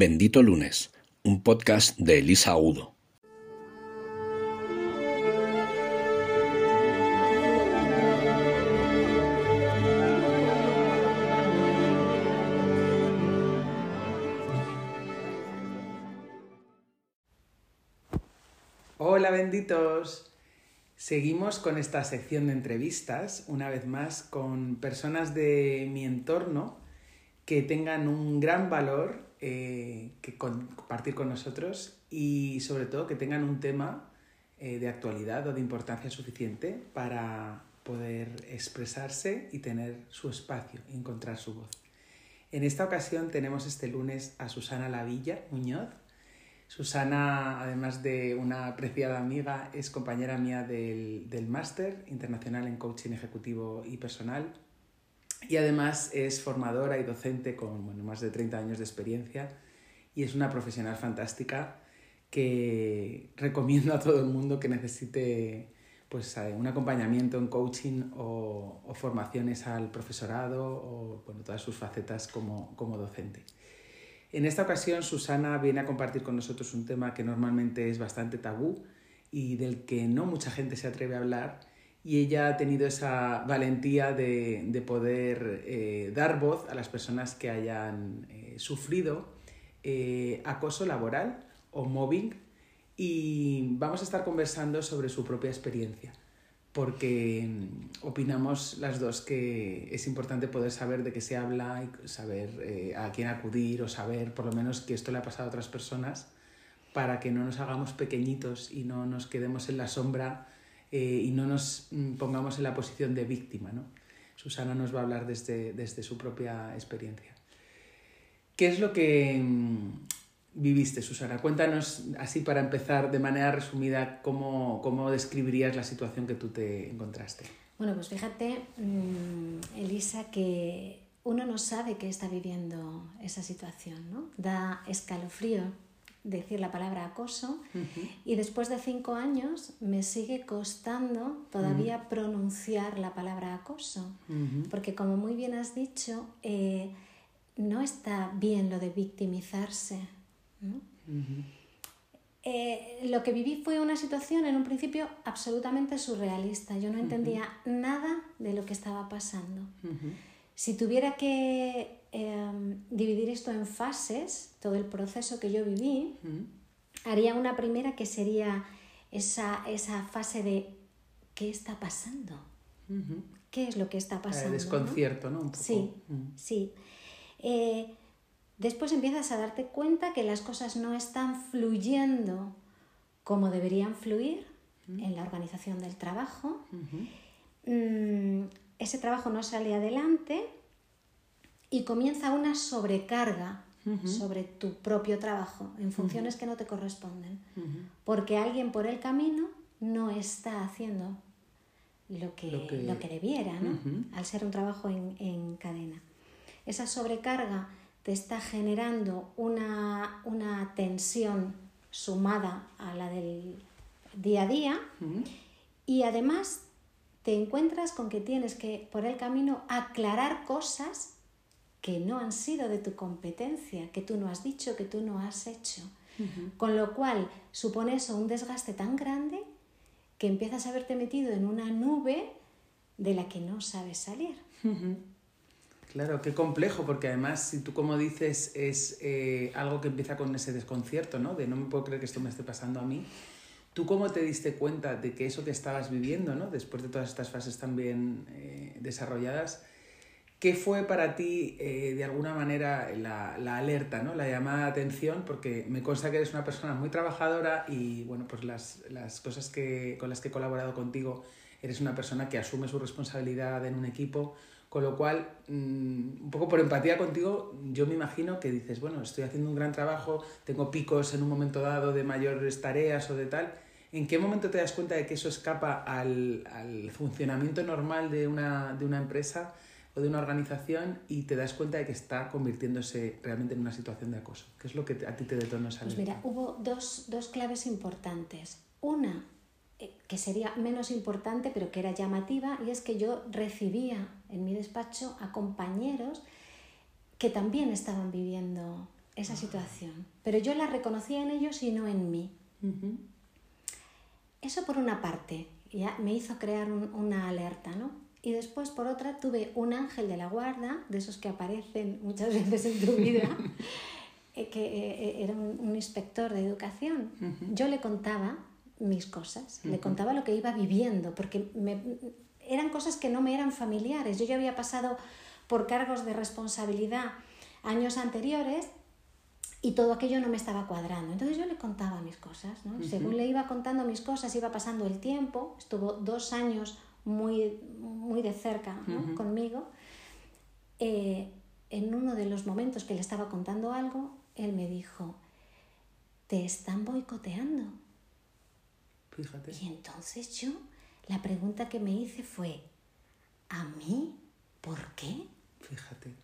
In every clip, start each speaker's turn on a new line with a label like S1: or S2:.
S1: Bendito Lunes, un podcast de Elisa Udo.
S2: Hola benditos. Seguimos con esta sección de entrevistas, una vez más, con personas de mi entorno que tengan un gran valor eh, que compartir con nosotros y sobre todo que tengan un tema eh, de actualidad o de importancia suficiente para poder expresarse y tener su espacio y encontrar su voz. En esta ocasión tenemos este lunes a Susana Lavilla Muñoz. Susana, además de una apreciada amiga, es compañera mía del, del máster internacional en coaching ejecutivo y personal y además es formadora y docente con más de 30 años de experiencia y es una profesional fantástica que recomiendo a todo el mundo que necesite pues, eh, un acompañamiento en coaching o, formaciones al profesorado o bueno, todas sus facetas como, como docente. En esta ocasión Susana viene a compartir con nosotros un tema que normalmente es bastante tabú y del que no mucha gente se atreve a hablar y ella ha tenido esa valentía de, poder eh, dar voz a las personas que hayan eh, sufrido eh, acoso laboral o mobbing. Y vamos a estar conversando sobre su propia experiencia porque mm, opinamos las dos que es importante poder saber de qué se habla y saber a quién acudir o saber por lo menos que esto le ha pasado a otras personas para que no nos hagamos pequeñitos y no nos quedemos en la sombra eh, y no nos mm, pongamos en la posición de víctima. ¿no? Susana nos va a hablar desde, desde su propia experiencia. ¿Qué es lo que mm, viviste, Susana? Cuéntanos, así para empezar, de manera resumida, cómo, cómo describirías la situación que tú te encontraste.
S3: Bueno, pues fíjate, mm, Elisa, que uno no sabe que está viviendo esa situación, ¿no? Da escalofrío decir la palabra acoso y después de cinco años me sigue costando todavía pronunciar la palabra acoso, porque como muy bien has dicho, eh, no está bien lo de victimizarse. Eh, lo que viví fue una situación en un principio absolutamente surrealista. Yo no entendía nada de lo que estaba pasando. Si tuviera que Em, dividir esto en fases, todo el proceso que yo viví, haría una primera que sería esa, esa fase de ¿qué está pasando? ¿Qué es lo que está pasando?
S2: El desconcierto, ¿no?
S3: Sí, sí. Eh, después empiezas a darte cuenta que las cosas no están fluyendo como deberían fluir en la organización del trabajo. Mm, ese trabajo no sale adelante y comienza una sobrecarga sobre tu propio trabajo en funciones que no te corresponden, porque alguien por el camino no está haciendo lo que, lo que... debiera, ¿no? al ser un trabajo en, en, cadena. Esa sobrecarga te está generando una, una tensión sumada a la del día a día y además te encuentras con que tienes que por el camino aclarar cosas que no han sido de tu competencia, que tú no has dicho, que tú no has hecho. Con lo cual supone eso un desgaste tan grande que empiezas a haberte metido en una nube de la que no sabes salir.
S2: Claro, qué complejo, porque además, si tú como dices, es eh, algo que empieza con ese desconcierto, ¿no? De no me puedo creer que esto me esté pasando a mí. ¿Tú cómo te diste cuenta de que eso que estabas viviendo, ¿no? Después de todas estas fases tan bien eh, desarrolladas, ¿Qué fue para ti, eh, de alguna manera, la, la, alerta, ¿no? la llamada de atención? Porque me consta que eres una persona muy trabajadora y, bueno, pues las, las cosas que, con las que he colaborado contigo, eres una persona que asume su responsabilidad en un equipo, con lo cual, mm, un poco por empatía contigo, yo me imagino que dices, bueno, estoy haciendo un gran trabajo, tengo picos en un momento dado de mayores tareas o de tal. ¿En qué momento te das cuenta de que eso escapa al, al funcionamiento normal de una, de una empresa? De una organización y te das cuenta de que está convirtiéndose realmente en una situación de acoso. ¿Qué es lo que a ti te detonó esa
S3: Pues mira, hubo dos, dos claves importantes. Una eh, que sería menos importante pero que era llamativa y es que yo recibía en mi despacho a compañeros que también estaban viviendo esa situación, pero yo la reconocía en ellos y no en mí. Eso por una parte, ya me hizo crear una alerta, ¿no? Y después, por otra, tuve un ángel de la guarda, de esos que aparecen muchas veces en tu vida, eh, que eh, era un, inspector de educación. Yo le contaba mis cosas, le contaba lo que iba viviendo, porque eran cosas que no me eran familiares. Yo ya había pasado por cargos de responsabilidad años anteriores y todo aquello no me estaba cuadrando. Entonces yo le contaba mis cosas, ¿no? Según le iba contando mis cosas, iba pasando el tiempo, estuvo dos años muy, muy de cerca conmigo. Eh, en uno de los momentos que le estaba contando algo, él me dijo, te están boicoteando.
S2: Fíjate.
S3: Y entonces yo, la pregunta que me hice fue, ¿a mí? ¿Por qué?
S2: Fíjate.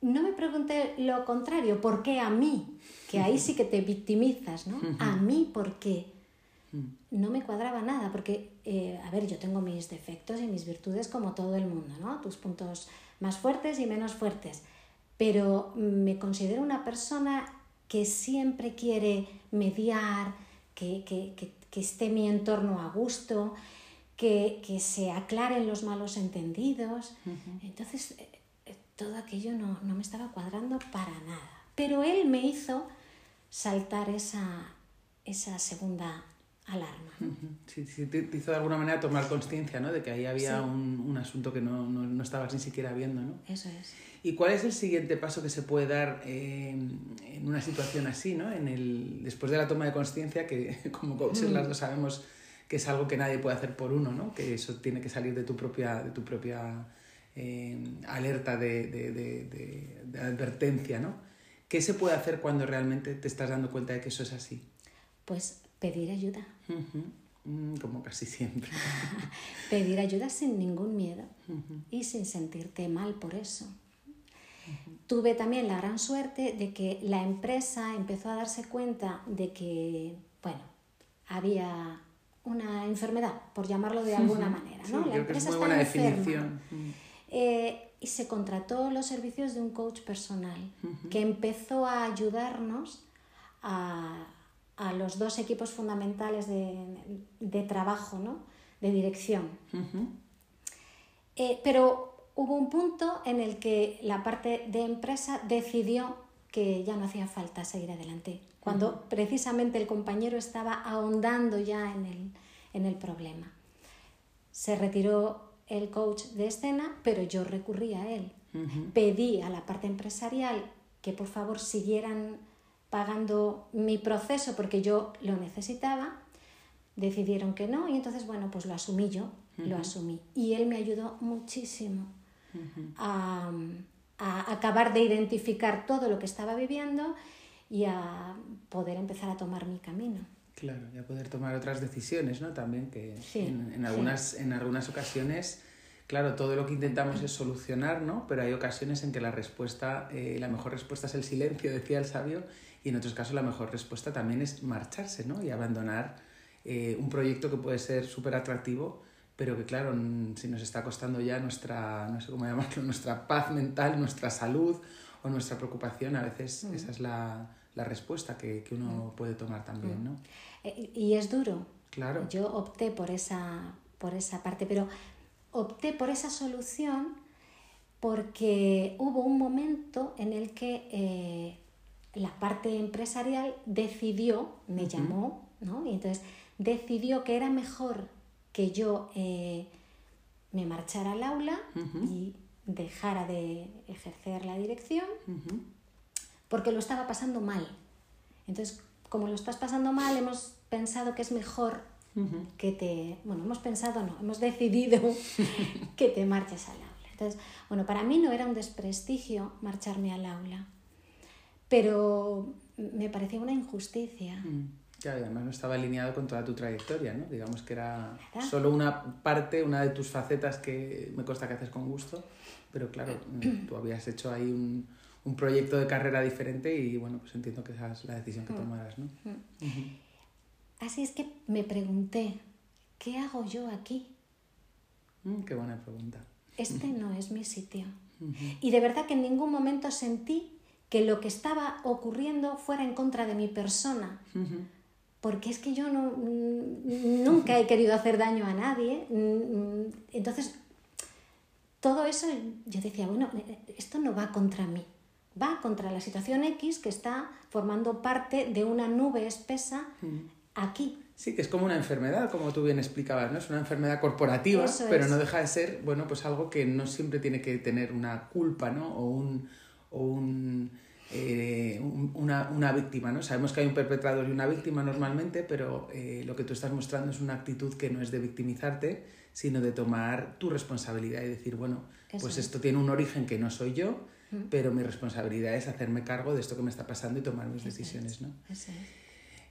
S3: No me pregunté lo contrario, ¿por qué a mí? Que ahí sí que te victimizas, ¿no? ¿A mí por qué? No me cuadraba nada, porque, eh, a ver, yo tengo mis defectos y mis virtudes como todo el mundo, ¿no? Tus puntos más fuertes y menos fuertes. Pero me considero una persona que siempre quiere mediar, que, que, que, esté mi entorno a gusto, que, se aclaren los malos entendidos. Entonces, eh, eh, todo aquello no, no, me estaba cuadrando para nada. Pero él me hizo saltar esa, esa segunda alarma.
S2: Sí, sí, te, hizo de alguna manera tomar conciencia ¿no? de que ahí había un, un, asunto que no, no, no, estabas ni siquiera viendo. ¿no?
S3: Eso es.
S2: ¿Y cuál es el siguiente paso que se puede dar eh, en una situación así, ¿no? en el, después de la toma de conciencia, que como coaches las dos sabemos que es algo que nadie puede hacer por uno, ¿no? que eso tiene que salir de tu propia, de tu propia eh, alerta de, de, de, de advertencia? ¿no? ¿Qué se puede hacer cuando realmente te estás dando cuenta de que eso es así?
S3: Pues pedir ayuda.
S2: Mm, como casi siempre.
S3: pedir ayuda sin ningún miedo y sin sentirte mal por eso. Tuve también la gran suerte de que la empresa empezó a darse cuenta de que, bueno, había una enfermedad, por llamarlo de alguna manera. ¿no? la empresa
S2: es muy buena definición.
S3: Eh, y se contrató los servicios de un coach personal que empezó a ayudarnos a, a los dos equipos fundamentales de, trabajo, ¿no? de dirección. Eh, pero hubo un punto en el que la parte de empresa decidió que ya no hacía falta seguir adelante, cuando precisamente el compañero estaba ahondando ya en el, en el problema. Se retiró el coach de escena, pero yo recurrí a él. Pedí a la parte empresarial que por favor siguieran pagando mi proceso porque yo lo necesitaba, decidieron que no y entonces, bueno, pues lo asumí yo, lo asumí. Y él me ayudó muchísimo a, acabar de identificar todo lo que estaba viviendo y a poder empezar a tomar mi camino.
S2: Claro, y a poder tomar otras decisiones, ¿no? También que en, algunas, en algunas ocasiones, claro, todo lo que intentamos es solucionar, ¿no? Pero hay ocasiones en que la respuesta, eh, la mejor respuesta es el silencio, decía el sabio, y en otros casos la mejor respuesta también es marcharse ¿no? y abandonar eh, un proyecto que puede ser súper atractivo, pero que claro, si nos está costando ya nuestra, no sé cómo llamarlo, nuestra paz mental, nuestra salud o nuestra preocupación, a veces mm. esa es la, la respuesta que, que, uno mm. puede tomar también. ¿no? Mm.
S3: Eh, y es duro.
S2: Claro.
S3: Yo opté por esa, por esa parte, pero opté por esa solución porque hubo un momento en el que eh, la parte empresarial decidió, me llamó, ¿no? Y entonces decidió que era mejor que yo eh, me marchara al aula y dejara de ejercer la dirección porque lo estaba pasando mal. Entonces, como lo estás pasando mal, hemos pensado que es mejor que te... Bueno, hemos pensado, no, hemos decidido que te marches al aula. Entonces, bueno, para mí no era un desprestigio marcharme al aula pero me parecía una injusticia.
S2: Mm. además no estaba alineado con toda tu trayectoria, ¿no? Digamos que era solo una parte, una de tus facetas que me consta que haces con gusto, pero claro, mm, tú habías hecho ahí un, un proyecto de carrera diferente y bueno, pues entiendo que esa es la decisión que mm. tomaras, ¿no?
S3: Así es que me pregunté, ¿qué hago yo aquí?
S2: qué buena pregunta.
S3: Este no es mi sitio. Y de verdad que en ningún momento sentí que lo que estaba ocurriendo fuera en contra de mi persona. Porque es que yo no, mm, nunca he querido hacer daño a nadie. Mm, entonces, todo eso, yo decía, bueno, esto no va contra mí, va contra la situación X que está formando parte de una nube espesa aquí.
S2: Sí, que es como una enfermedad, como tú bien explicabas, ¿no? Es una enfermedad corporativa, pero no deja de ser, bueno, pues algo que no siempre tiene que tener una culpa, ¿no? O un, o un, eh, una, una, víctima, ¿no? Sabemos que hay un perpetrador y una víctima normalmente, pero eh, lo que tú estás mostrando es una actitud que no es de victimizarte, sino de tomar tu responsabilidad y decir, bueno, pues esto tiene un origen que no soy yo, pero mi responsabilidad es hacerme cargo de esto que me está pasando y tomar mis decisiones, ¿no?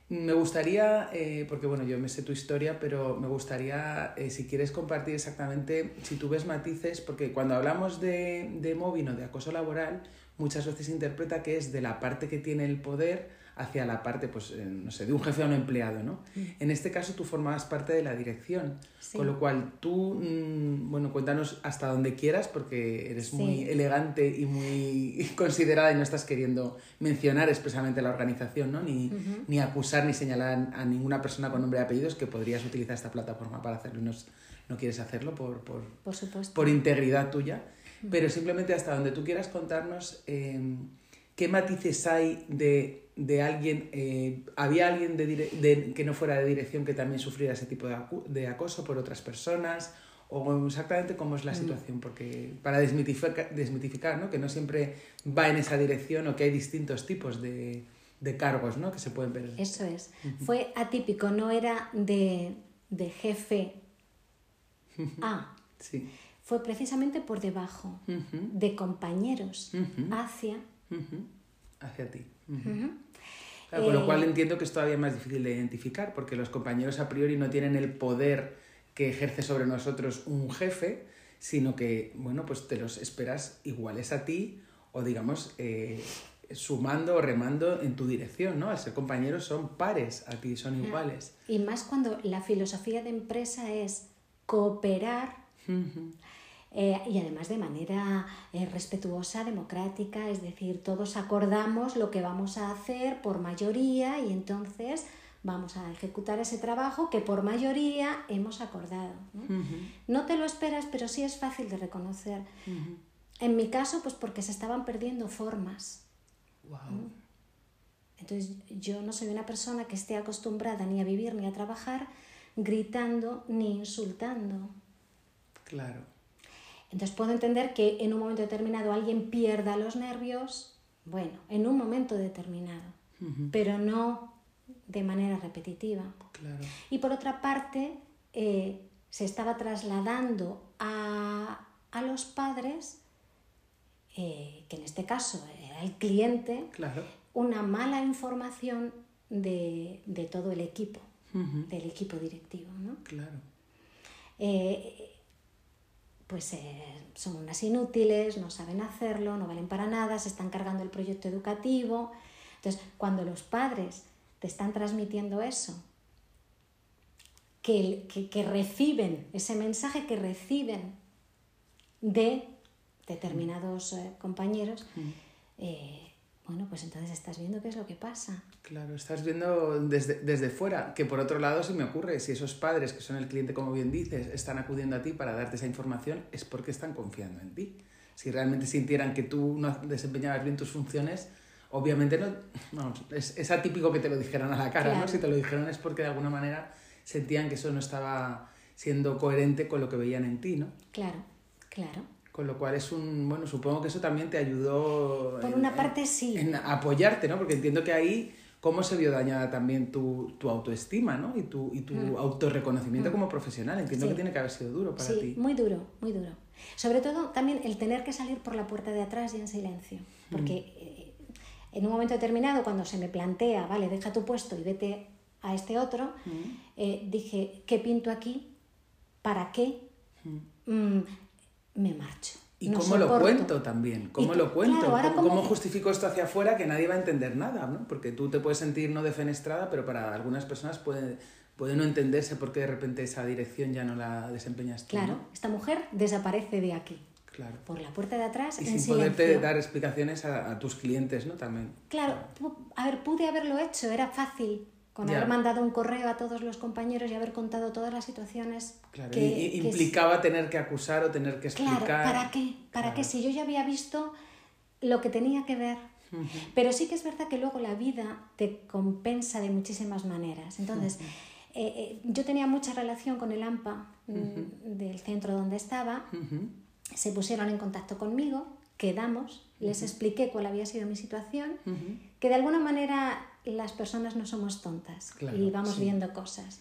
S2: Me gustaría, eh, porque bueno, yo me sé tu historia, pero me gustaría, eh, si quieres compartir exactamente, si tú ves matices, porque cuando hablamos de, de mobbing o de acoso laboral, muchas veces se interpreta que es de la parte que tiene el poder hacia la parte, pues, eh, no sé, de un jefe a un empleado, ¿no? Mm. En este caso tú formabas parte de la dirección, con lo cual tú, mm, bueno, cuéntanos hasta donde quieras, porque eres muy elegante y muy considerada y no estás queriendo mencionar expresamente la organización, ¿no? Ni, ni acusar ni señalar a ninguna persona con nombre y apellidos que podrías utilizar esta plataforma para hacerlo y no, no quieres hacerlo por, por,
S3: por, supuesto.
S2: por integridad tuya, pero simplemente hasta donde tú quieras contarnos eh, qué matices hay de de alguien, eh, había alguien de, que no fuera de dirección que también sufriera ese tipo de, acoso por otras personas, o exactamente cómo es la mm. situación, porque para desmitificar, desmitificar ¿no? que no siempre va en esa dirección o que hay distintos tipos de, cargos ¿no? que se pueden ver.
S3: Eso es. Fue atípico, no era de, jefe A.
S2: sí.
S3: Fue precisamente por debajo, de compañeros hacia...
S2: Hacia ti con lo cual eh, entiendo que es todavía más difícil de identificar, porque los compañeros a priori no tienen el poder que ejerce sobre nosotros un jefe, sino que, bueno, pues te los esperas iguales a ti o, digamos, eh, sumando o remando en tu dirección, ¿no? Al ser compañeros son pares a ti, son iguales.
S3: Y más cuando la filosofía de empresa es cooperar. Eh, y además de manera eh, respetuosa, democrática, es decir, todos acordamos lo que vamos a hacer por mayoría y entonces vamos a ejecutar ese trabajo que por mayoría hemos acordado. No, te lo esperas, pero sí es fácil de reconocer. En mi caso, pues porque se estaban perdiendo formas. Entonces, yo no soy una persona que esté acostumbrada ni a vivir ni a trabajar gritando ni insultando.
S2: Claro.
S3: Entonces puedo entender que en un momento determinado alguien pierda los nervios, bueno, en un momento determinado, pero no de manera repetitiva. Y por otra parte, eh, se estaba trasladando a, los padres, eh, que en este caso era el cliente, una mala información de, todo el equipo, del equipo directivo. ¿no?
S2: Claro.
S3: Eh, pues eh, son unas inútiles, no saben hacerlo, no valen para nada, se están cargando el proyecto educativo. Entonces, cuando los padres te están transmitiendo eso, que, que, reciben ese mensaje que reciben de determinados eh, compañeros, eh, bueno, pues entonces estás viendo qué es lo que pasa.
S2: Claro, estás viendo desde, desde fuera, que por otro lado se me ocurre, si esos padres que son el cliente, como bien dices, están acudiendo a ti para darte esa información, es porque están confiando en ti. Si realmente sintieran que tú no desempeñabas bien tus funciones, obviamente no, vamos, es, es, atípico que te lo dijeran a la cara, ¿no? Si te lo dijeron es porque de alguna manera sentían que eso no estaba siendo coherente con lo que veían en ti, ¿no?
S3: Claro, claro.
S2: Con lo cual es un, bueno, supongo que eso también te ayudó...
S3: Por una parte sí.
S2: En apoyarte, ¿no? Porque entiendo que ahí cómo se vio dañada también tu, tu autoestima, ¿no? Y tu, y tu mm. autorreconocimiento mm. como profesional. Entiendo que tiene que haber sido duro para
S3: ti. Muy duro, muy duro. Sobre todo también el tener que salir por la puerta de atrás y en silencio. Porque mm. eh, en un momento determinado, cuando se me plantea, vale, deja tu puesto y vete a este otro, eh, dije, ¿qué pinto aquí? ¿Para qué? Me marcho.
S2: ¿Y cómo lo cuento también? ¿Cómo lo cuento? ¿Cómo, justifico esto hacia afuera que nadie va a entender nada? ¿no? Porque tú te puedes sentir no defenestrada, pero para algunas personas puede, puede no entenderse por qué de repente esa dirección ya no la desempeñas tú.
S3: Claro, esta mujer desaparece de aquí.
S2: Claro.
S3: por la puerta de atrás
S2: Y
S3: en
S2: sin poderte
S3: silencio.
S2: dar explicaciones a, a tus clientes, ¿no? También.
S3: Claro, pu- a ver, pude haberlo hecho, era fácil. Con
S2: Ya.
S3: haber mandado un correo a todos los compañeros y haber contado todas las situaciones
S2: Claro,
S3: que,
S2: y-
S3: es-
S2: implicaba tener que acusar o tener que
S3: Claro,
S2: explicar.
S3: ¿para qué? ¿Para
S2: Claro.
S3: qué? Si yo ya había visto lo que tenía que ver. Pero sí que es verdad que luego la vida te compensa de muchísimas maneras. Entonces, eh, eh, yo tenía mucha relación con el AMPA mm, del centro donde estaba. Se pusieron en contacto conmigo, quedamos, les expliqué cuál había sido mi situación, que de alguna manera las personas no somos tontas
S2: Claro,
S3: y vamos
S2: sí.
S3: viendo cosas.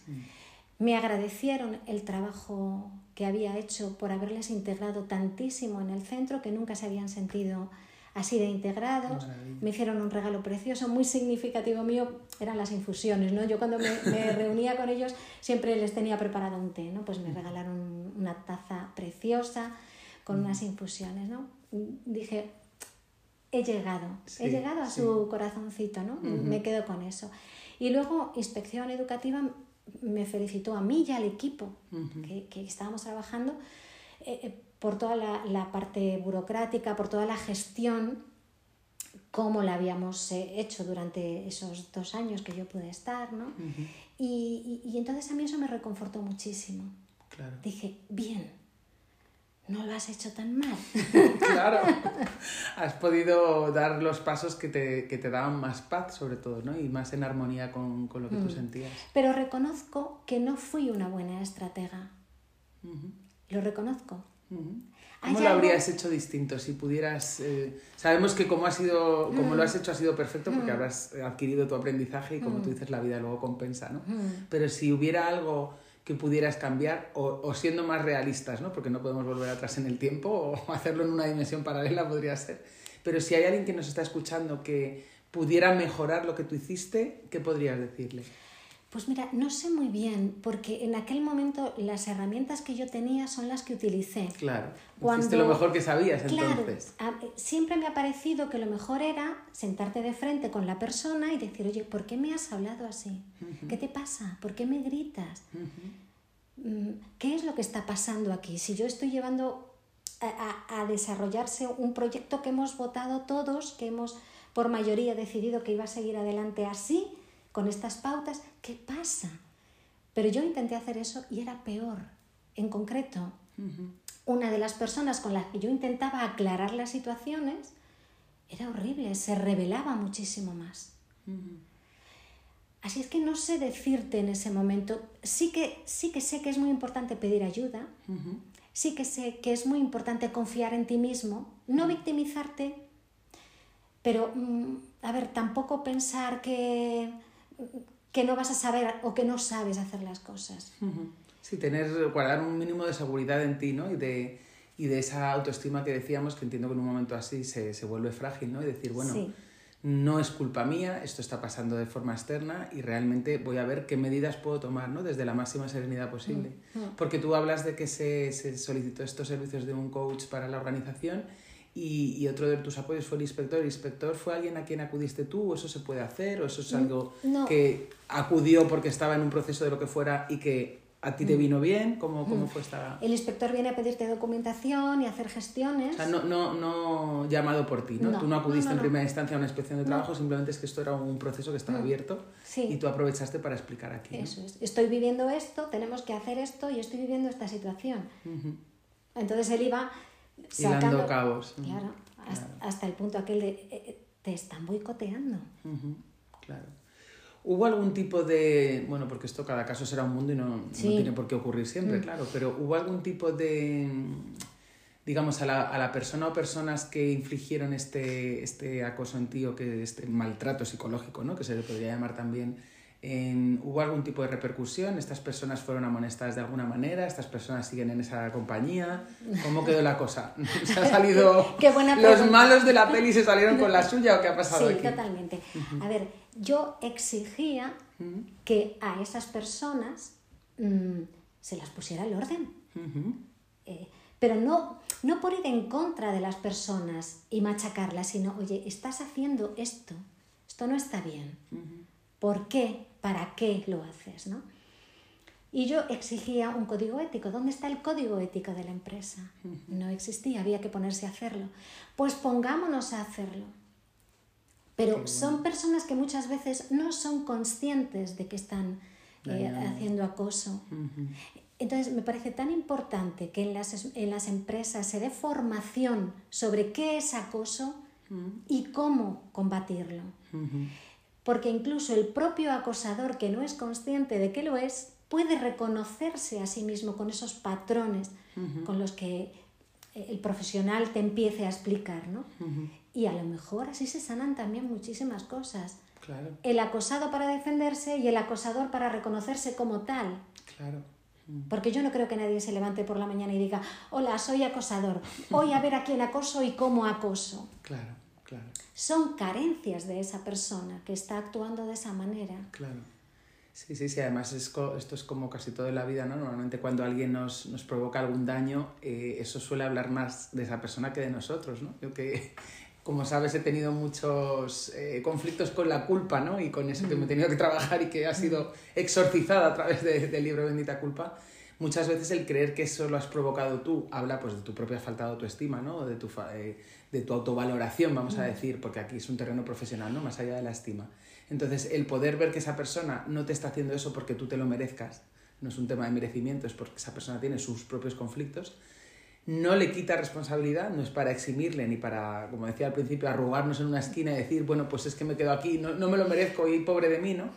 S3: Me agradecieron el trabajo que había hecho por haberles integrado tantísimo en el centro, que nunca se habían sentido así de integrados. Me hicieron un regalo precioso, muy significativo mío, eran las infusiones, ¿no? Yo cuando me, me reunía con ellos siempre les tenía preparado un té, ¿no? Pues me regalaron una taza preciosa con unas infusiones, ¿no? Dije, he llegado,
S2: Sí,
S3: he llegado a
S2: sí.
S3: su corazoncito, ¿no? Me quedo con eso. Y luego Inspección Educativa me felicitó a mí y al equipo que, que estábamos trabajando eh, eh, por toda la, la parte burocrática, por toda la gestión, cómo la habíamos eh, hecho durante esos dos años que yo pude estar, ¿no? y, y- y entonces a mí eso me reconfortó muchísimo.
S2: Claro.
S3: Dije, bien, no lo has hecho tan mal.
S2: claro. Has podido dar los pasos que te, que te daban más paz, sobre todo, ¿no? Y más en armonía con, con lo que tú
S3: Mm.
S2: sentías.
S3: Pero reconozco que no fui una buena estratega. Lo reconozco.
S2: ¿Cómo lo
S3: algo-
S2: habrías hecho distinto si pudieras... eh, sabemos que como, ha sido, como
S3: Mm.
S2: lo has hecho ha sido perfecto porque habrás adquirido tu aprendizaje y como tú dices la vida luego compensa, ¿no?
S3: Mm.
S2: Pero si hubiera algo que pudieras cambiar o, o siendo más realistas, ¿no? Porque no podemos volver atrás en el tiempo o hacerlo en una dimensión paralela podría ser. Pero si hay alguien que nos está escuchando que pudiera mejorar lo que tú hiciste, ¿qué podrías decirle?
S3: Pues mira, no sé muy bien, porque en aquel momento las herramientas que yo tenía son las que utilicé.
S2: Claro,
S3: Cuando-
S2: hiciste lo mejor que sabías
S3: Claro,
S2: entonces.
S3: a- siempre me ha parecido que lo mejor era sentarte de frente con la persona y decir, oye, ¿por qué me has hablado así? ¿Qué te pasa? ¿Por qué me gritas? Mm, ¿Qué es lo que está pasando aquí? Si yo estoy llevando a, a- a desarrollarse un proyecto que hemos votado todos, que hemos por mayoría decidido que iba a seguir adelante así, con estas pautas, ¿qué pasa? Pero yo intenté hacer eso y era peor. En concreto, una de las personas con las que yo intentaba aclarar las situaciones era horrible, se revelaba muchísimo más. Así es que no sé decirte en ese momento, sí que, sí que sé que es muy importante pedir ayuda, sí que sé que es muy importante confiar en ti mismo, no victimizarte, pero, mm, a ver, tampoco pensar que, que no vas a saber o que no sabes hacer las cosas.
S2: Sí, tener, guardar un mínimo de seguridad en ti, ¿no? Y de, y de esa autoestima que decíamos, que entiendo que en un momento así se, se vuelve frágil, ¿no? Y decir, bueno,
S3: Sí.
S2: no es culpa mía, esto está pasando de forma externa y realmente voy a ver qué medidas puedo tomar, ¿no? Desde la máxima serenidad posible. Porque tú hablas de que se, se solicitó estos servicios de un coach para la organización y, y otro de tus apoyos fue el inspector. ¿El inspector fue alguien a quien acudiste tú o eso se puede hacer o eso es algo
S3: no.
S2: que acudió porque estaba en un proceso de lo que fuera y que a ti te vino bien? ¿Cómo, cómo fue esta...?
S3: El inspector viene a pedirte documentación y hacer gestiones.
S2: O sea, no, no, no llamado por ti, ¿no?
S3: No,
S2: tú no acudiste
S3: no,
S2: en primera instancia a una inspección de trabajo, simplemente es que esto era un proceso que estaba abierto
S3: Sí.
S2: y tú aprovechaste para explicar aquí.
S3: Eso es. Estoy viviendo esto, tenemos que hacer esto y estoy viviendo esta situación. Entonces él iba
S2: Hilando
S3: sacando...
S2: cabos.
S3: Claro, hasta, hasta el punto aquel de... eh, eh, te están boicoteando.
S2: Claro. ¿Hubo algún tipo de, bueno, porque esto cada caso será un mundo y no, no tiene por qué ocurrir siempre, claro, pero ¿hubo algún tipo de, digamos, a la, a la persona o personas que infligieron este, este acoso en ti o que este maltrato psicológico, ¿no? que se le podría llamar también, en- ¿hubo algún tipo de repercusión? ¿Estas personas fueron amonestadas de alguna manera? ¿Estas personas siguen en esa compañía? ¿Cómo quedó la cosa? ¿Se ha salido
S3: Qué buena
S2: los malos de la peli se salieron con la suya o qué ha pasado
S3: Sí,
S2: aquí?
S3: totalmente. A ver, yo exigía que a esas personas mm, se las pusiera el orden. Eh, pero no, no por ir en contra de las personas y machacarlas, sino, oye, estás haciendo esto, esto no está bien. ¿Por qué? ¿Para qué lo haces? ¿no? Y yo exigía un código ético. ¿Dónde está el código ético de la empresa? No existía, había que ponerse a hacerlo. Pues pongámonos a hacerlo. Pero son personas que muchas veces no son conscientes de que están eh, haciendo acoso. Entonces me parece tan importante que en las, en las empresas se dé formación sobre qué es acoso y cómo combatirlo. Porque incluso el propio acosador que no es consciente de que lo es, puede reconocerse a sí mismo con esos patrones con los que el profesional te empiece a explicar, ¿no? Y a lo mejor así se sanan también muchísimas cosas.
S2: Claro.
S3: El acosado para defenderse y el acosador para reconocerse como tal.
S2: Claro.
S3: Porque yo no creo que nadie se levante por la mañana y diga, hola, soy acosador, voy a ver a quién acoso y cómo acoso.
S2: Claro, claro.
S3: Son carencias de esa persona que está actuando de esa manera.
S2: Claro. Sí, sí, sí, además es esto es como casi todo en la vida, ¿no? Normalmente cuando alguien nos, nos provoca algún daño, eh, eso suele hablar más de esa persona que de nosotros, ¿no? Yo que, como sabes, he tenido muchos eh, conflictos con la culpa, ¿no? Y con eso que me he tenido que trabajar y que ha sido exorcizada a través del libro Bendita Culpa. Muchas veces el creer que eso lo has provocado tú habla pues de tu propia falta de autoestima, ¿no? De tu, eh, de tu autovaloración, vamos a decir, porque aquí es un terreno profesional, ¿no? Más allá de la estima. Entonces, el poder ver que esa persona no te está haciendo eso porque tú te lo merezcas, no es un tema de merecimiento, es porque esa persona tiene sus propios conflictos, no le quita responsabilidad, no es para eximirle ni para, como decía al principio, arrugarnos en una esquina y decir, bueno, pues es que me quedo aquí, no, no me lo merezco y pobre de mí, ¿no?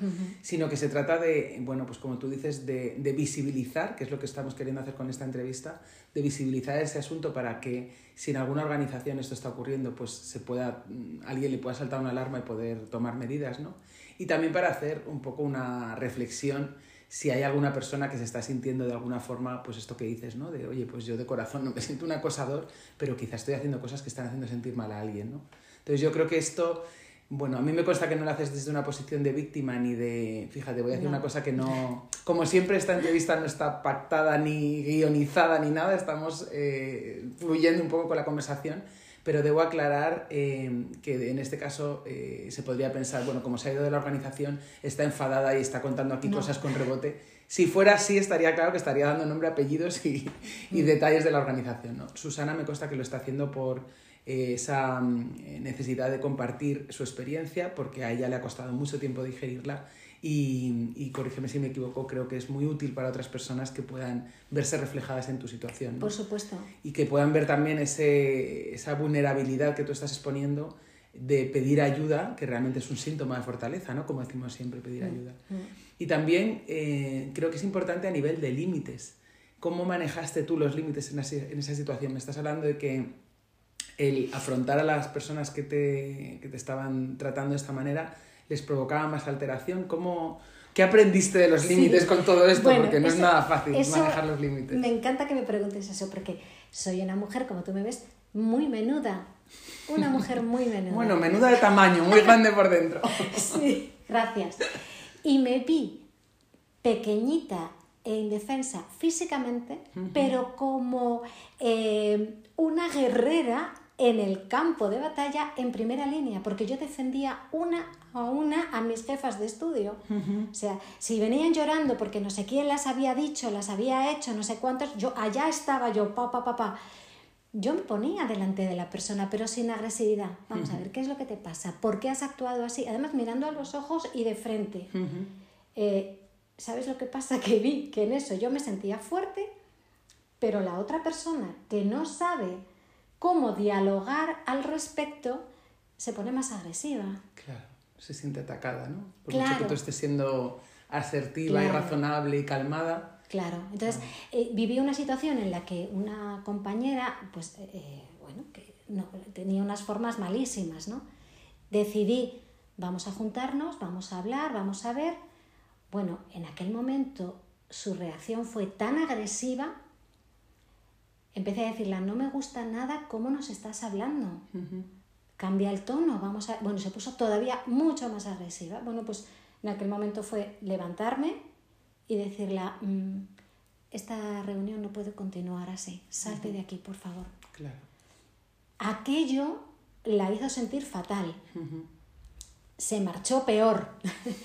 S2: Sino que se trata de, bueno, pues como tú dices, de, de, visibilizar, que es lo que estamos queriendo hacer con esta entrevista, de visibilizar ese asunto para que si en alguna organización esto está ocurriendo, pues se pueda, mm, alguien le pueda saltar una alarma y poder tomar medidas, ¿no? Y también para hacer un poco una reflexión si hay alguna persona que se está sintiendo de alguna forma, pues esto que dices, ¿no? De, oye, pues yo de corazón no me siento un acosador, pero quizás estoy haciendo cosas que están haciendo sentir mal a alguien, ¿no? Entonces yo creo que esto, bueno, a mí me consta que no lo haces desde una posición de víctima ni de, fíjate, voy a decir una cosa que no, como siempre esta entrevista no está pactada ni guionizada ni nada, estamos eh, fluyendo un poco con la conversación pero debo aclarar eh, que en este caso eh, se podría pensar, bueno, como se ha ido de la organización, está enfadada y está contando aquí cosas con rebote. Si fuera así, estaría claro que estaría dando nombre, apellidos y, y mm. detalles de la organización. ¿no? Susana me consta que lo está haciendo por eh, esa mm, necesidad de compartir su experiencia, porque a ella le ha costado mucho tiempo digerirla y, y corrígeme si me equivoco, creo que es muy útil para otras personas que puedan verse reflejadas en tu situación. ¿no?
S3: Por supuesto.
S2: Y que puedan ver también ese, esa vulnerabilidad que tú estás exponiendo de pedir ayuda, que realmente es un síntoma de fortaleza, ¿no? Como decimos siempre, pedir mm, ayuda. Mm. Y también eh, creo que es importante a nivel de límites. ¿Cómo manejaste tú los límites en, en esa situación? Me estás hablando de que el afrontar a las personas que te, que te estaban tratando de esta manera les provocaba más alteración. ¿Cómo, ¿Qué aprendiste de los límites con todo esto? porque no es nada fácil manejar los límites.
S3: Me encanta que me preguntes eso, porque soy una mujer, como tú me ves, muy menuda. Una mujer muy menuda.
S2: bueno, menuda de tamaño, muy grande por dentro.
S3: sí, gracias. Y me vi pequeñita e indefensa físicamente, pero como eh, una guerrera en el campo de batalla en primera línea, porque yo defendía una a una a mis jefas de estudio. O sea, si venían llorando porque no sé quién las había dicho, las había hecho, no sé cuántos, yo allá estaba yo, pa, pa, pa, pa. Yo me ponía delante de la persona, pero sin agresividad. Vamos a ver, ¿qué es lo que te pasa? ¿Por qué has actuado así? Además, mirando a los ojos y de frente. Eh, ¿Sabes lo que pasa? Que vi que en eso yo me sentía fuerte, pero la otra persona que no sabe cómo dialogar al respecto, se pone más agresiva.
S2: Claro, se siente atacada, ¿no? Por mucho que tú estés siendo asertiva y razonable y calmada.
S3: Claro, entonces eh, viví una situación en la que una compañera, pues, eh, eh, bueno, que no, tenía unas formas malísimas, ¿no? Decidí, vamos a juntarnos, vamos a hablar, vamos a ver. Bueno, en aquel momento su reacción fue tan agresiva empecé a decirle, no me gusta nada cómo nos estás hablando. Cambia el tono, vamos a... Bueno, se puso todavía mucho más agresiva. Bueno, pues en aquel momento fue levantarme y decirle, mm, esta reunión no puede continuar así, salte de aquí, por favor.
S2: Claro.
S3: Aquello la hizo sentir fatal. Se marchó peor.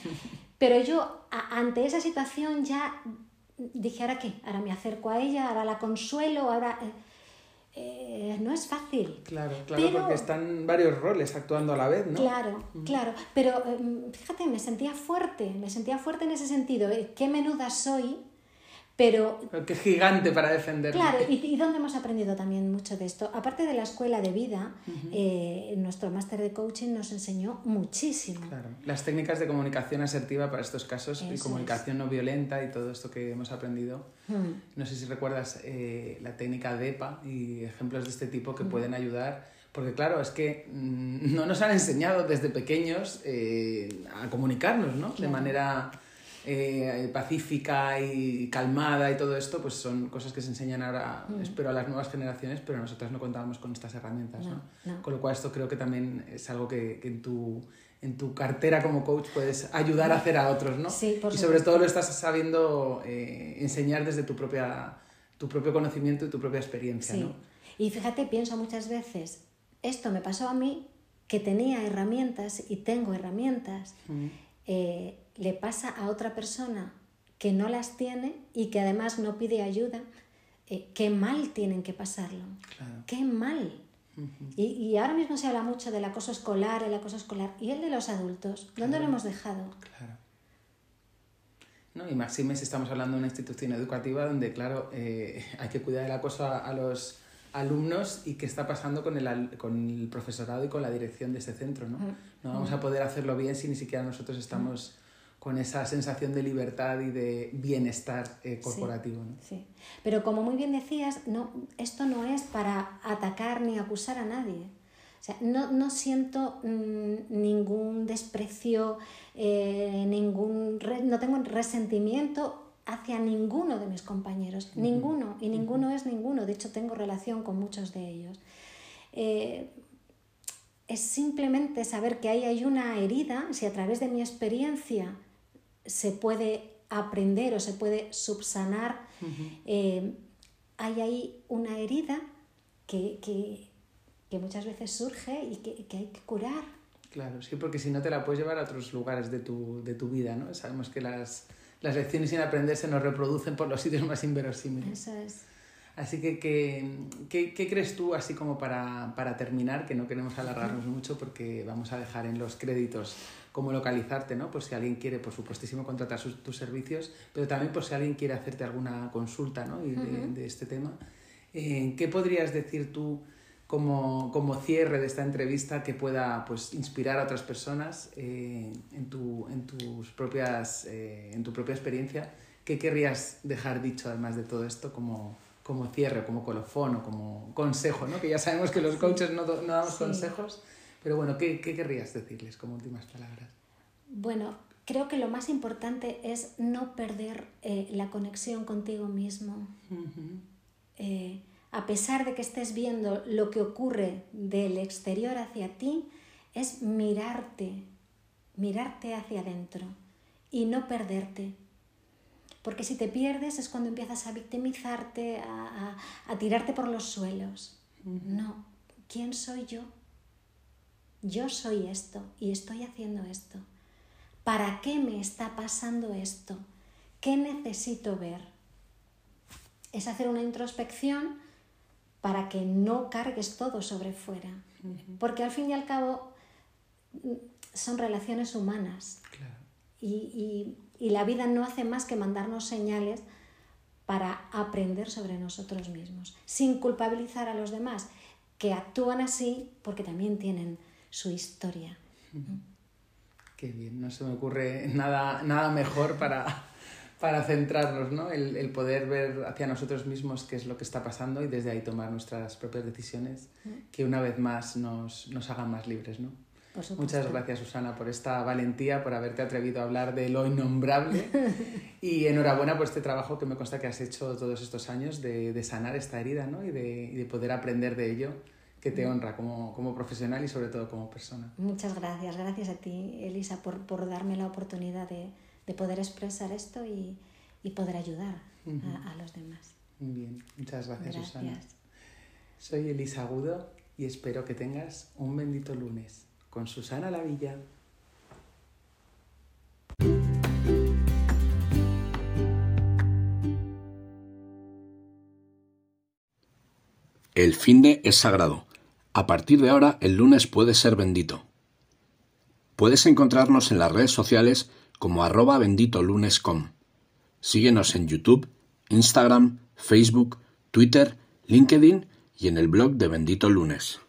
S3: Pero yo, ante esa situación, ya dije, ¿ahora qué? Ahora me acerco a ella, ahora la consuelo, ahora... Eh, eh, no es fácil.
S2: Claro, claro, porque están varios roles actuando a la vez, ¿no?
S3: Claro, claro. Pero em, fíjate, me sentía fuerte, me sentía fuerte en ese sentido. Qué menuda soy pero...
S2: Que es gigante para defender.
S3: Claro, y, dónde hemos aprendido también mucho de esto. Aparte de la escuela de vida, eh, nuestro máster de coaching nos enseñó muchísimo.
S2: Claro, las técnicas de comunicación asertiva para estos casos y comunicación no violenta y todo esto que hemos aprendido. Hmm. No sé si recuerdas eh, la técnica DEPA y ejemplos de este tipo que hmm. pueden ayudar. Porque claro, es que mm, no nos han enseñado desde pequeños eh, a comunicarnos, ¿no? De manera eh, pacífica y calmada y todo esto, pues son cosas que se enseñan ahora, mm. espero, a las nuevas generaciones, pero nosotros no contábamos con estas herramientas. ¿no? Con lo cual esto creo que también es algo que, que en, tu, en tu cartera como coach puedes ayudar a hacer a otros, ¿no? y sobre todo lo estás sabiendo eh, enseñar desde tu, propia, tu propio conocimiento y tu propia experiencia. ¿no?
S3: Y fíjate, pienso muchas veces, esto me pasó a mí, que tenía herramientas y tengo herramientas. Mm. Eh, le pasa a otra persona que no las tiene y que además no pide ayuda, eh, qué mal tienen que pasarlo. Qué mal. y, ahora mismo se habla mucho del acoso escolar, el acoso escolar. ¿Y el de los adultos? ¿Dónde lo hemos dejado? Claro.
S2: ¿no? Y máxime si estamos hablando de una institución educativa donde, claro, eh, hay que cuidar del acoso a, los alumnos y qué está pasando con el, con el profesorado y con la dirección de ese centro. No, no vamos a poder hacerlo bien si ni siquiera nosotros estamos con esa sensación de libertad y de bienestar eh, corporativo.
S3: Sí, ¿no? sí, pero como muy bien decías, no, esto no es para atacar ni acusar a nadie. O sea, no, no siento mm, ningún desprecio, eh, ningún no tengo resentimiento hacia ninguno de mis compañeros, ninguno, y ninguno es ninguno, de hecho tengo relación con muchos de ellos. Eh, es simplemente saber que ahí hay una herida, si a través de mi experiencia se puede aprender o se puede subsanar, eh, hay ahí una herida que, muchas veces surge y que, hay que curar.
S2: Claro, sí, porque si no te la puedes llevar a otros lugares de tu, de tu vida, ¿no? Sabemos que las, las lecciones sin aprender se nos reproducen por los sitios más inverosímiles.
S3: Eso es.
S2: Así que, ¿qué, qué, crees tú, así como para, para, terminar, que no queremos alargarnos mucho porque vamos a dejar en los créditos cómo localizarte, ¿no? Por si alguien quiere, por supuestísimo, contratar tus servicios, pero también por si alguien quiere hacerte alguna consulta, ¿no? Y de, este tema. Eh, ¿Qué podrías decir tú como, como, cierre de esta entrevista que pueda pues, inspirar a otras personas eh, en, tu, en, tus propias, eh, en tu propia experiencia? ¿Qué querrías dejar dicho, además de todo esto, como, como cierre, como colofón o como consejo, ¿no? Que ya sabemos que los coaches no, no damos consejos, pero bueno, ¿qué, ¿qué, querrías decirles como últimas palabras?
S3: Bueno, creo que lo más importante es no perder eh, la conexión contigo mismo. Eh, a pesar de que estés viendo lo que ocurre del exterior hacia ti, es mirarte, mirarte hacia adentro y no perderte. Porque si te pierdes es cuando empiezas a victimizarte, a, a tirarte por los suelos. No, ¿quién soy yo? Yo soy esto y estoy haciendo esto. ¿Para qué me está pasando esto? ¿Qué necesito ver? Es hacer una introspección para que no cargues todo sobre fuera. Porque al fin y al cabo mm, son relaciones humanas. Y, y la vida no hace más que mandarnos señales para aprender sobre nosotros mismos, sin culpabilizar a los demás, que actúan así porque también tienen su historia.
S2: Qué bien, no se me ocurre nada, nada mejor para, para centrarnos, ¿no? El, poder ver hacia nosotros mismos qué es lo que está pasando y desde ahí tomar nuestras propias decisiones que una vez más nos, nos hagan más libres, ¿no? Muchas gracias, Susana, por esta valentía, por haberte atrevido a hablar de lo innombrable. y enhorabuena por este trabajo que me consta que has hecho todos estos años de, de sanar esta herida ¿no? y, de, y de poder aprender de ello que te honra como, como, profesional y sobre todo como persona.
S3: Muchas gracias, gracias a ti, Elisa, por, por darme la oportunidad de, de poder expresar esto y, y poder ayudar a, a, los demás.
S2: Bien, muchas gracias, gracias. Susana. Soy Elisa Agudo y espero que tengas un bendito lunes con Susana Lavilla.
S1: El fin de es sagrado. A partir de ahora, el lunes puede ser bendito. Puedes encontrarnos en las redes sociales como arroba benditolunes.com. Síguenos en YouTube, Instagram, Facebook, Twitter, LinkedIn y en el blog de Bendito Lunes.